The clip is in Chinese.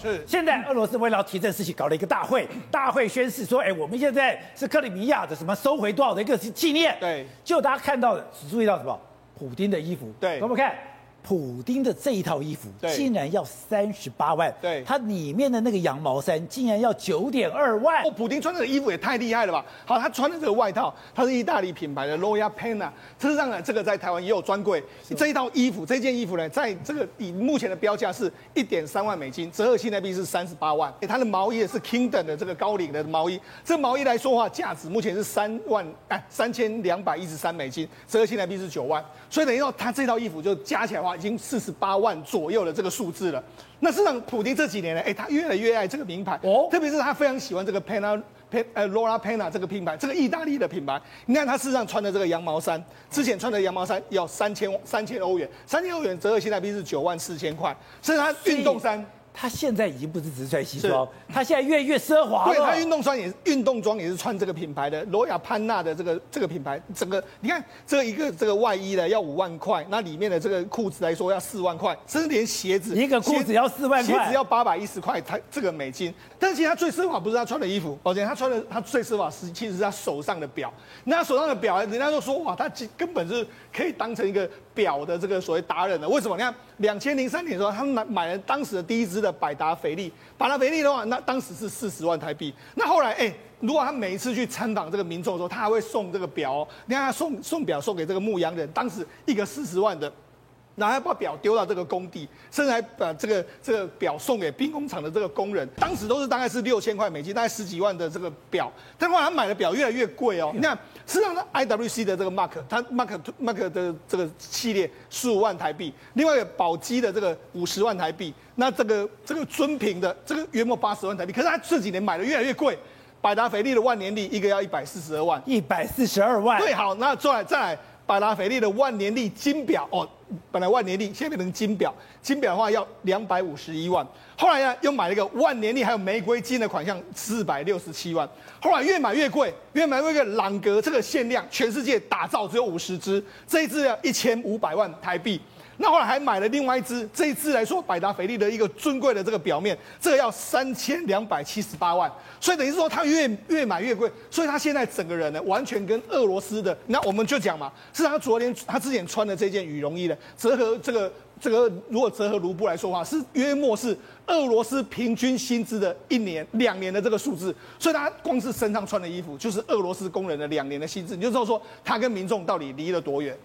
是现在俄罗斯为了要提这个事情，搞了一个大会，大会宣誓说，哎，我们现在是克里米亚的什么收回多少的一个纪念。对，就大家看到的只注意到什么？普丁的衣服。对，我们看。普丁的这一套衣服竟然要三十八万，对，它里面的那个羊毛衫竟然要九点二万。哦，普丁穿这个衣服也太厉害了吧？好，他穿的这个外套，它是意大利品牌的 Royal Pena，事实上呢，这个在台湾也有专柜。这一套衣服，这件衣服呢，在这个以目前的标价是一点三万美金，折合现在币是三十八万。它的毛衣也是 Kingdom 的这个高领的毛衣，这毛衣来说话，价值目前是三万哎三千两百一十三美金，折合现在币是九万。所以等于说，他这套衣服就加起来的话，已经四十八万左右的这个数字了。那事实上，普丁这几年呢，哎，他越来越爱这个名牌哦，特别是他非常喜欢这个 Pana Pen 呃，Lora Piana 这个品牌，这个意大利的品牌。你看他身上穿的这个羊毛衫，之前穿的羊毛衫要三千三千欧元，三千欧元折合现在币是九万四千块，甚至他运动衫。他现在已经不是只是穿西装，他现在越来越奢华了。对，他运动装也运动装也是穿这个品牌的罗雅潘娜的这个这个品牌。整个你看这一个这个外衣呢要五万块，那里面的这个裤子来说要四万块，甚至连鞋子一个裤子要四万块，鞋子要八百一十块才这个美金。但是其实他最奢华不是他穿的衣服，抱歉，他穿的他最奢华是其实是他手上的表。那他手上的表，人家就说哇，他根本是可以当成一个表的这个所谓达人的。为什么？你看两千零三年的时候，他们买买了当时的第一支百达翡丽。百达翡丽的话，那当时是四十万台币。那后来，哎、如果他每一次去参访这个民众的时候，他还会送这个表、你看他送送表送给这个牧羊人，当时一个四十万的。然后还把表丢到这个工地，甚至还把这个这个表送给兵工厂的这个工人。当时都是大概是六千块美金，大概十几万的这个表。但后来他买的表越来越贵哦。你看，实际上呢，IWC 的这个 Mark，它 Mark Mark 的这个系列十五万台币，另外一个宝玑的这个五十万台币，那这个这个尊品的这个约莫八十万台币。可是他这几年买的越来越贵，百达翡丽的万年历一个要一百四十二万，一百四十二万。对，好，那再来再来。百达翡丽的万年历金表哦，本来万年历现在变成金表，金表的话要两百五十一万，后来呢又买了一个万年历还有玫瑰金的款项，四百六十七万，后来越买越贵，越买越贵，朗格这个限量全世界打造只有五十只，这一只要一千五百万台币。那后来还买了另外一只，这一只来说，百达翡丽的一个尊贵的这个表面，这个要三千两百七十八万，所以等于是说他越越买越贵，所以他现在整个人呢，完全跟俄罗斯的，那我们就讲嘛，是他昨天他之前穿的这件羽绒衣呢，折合这个这个如果折合卢布来说的话，是约莫是俄罗斯平均薪资的一年两年的这个数字，所以他光是身上穿的衣服，就是俄罗斯工人的两年的薪资，你就知道说他跟民众到底离了多远。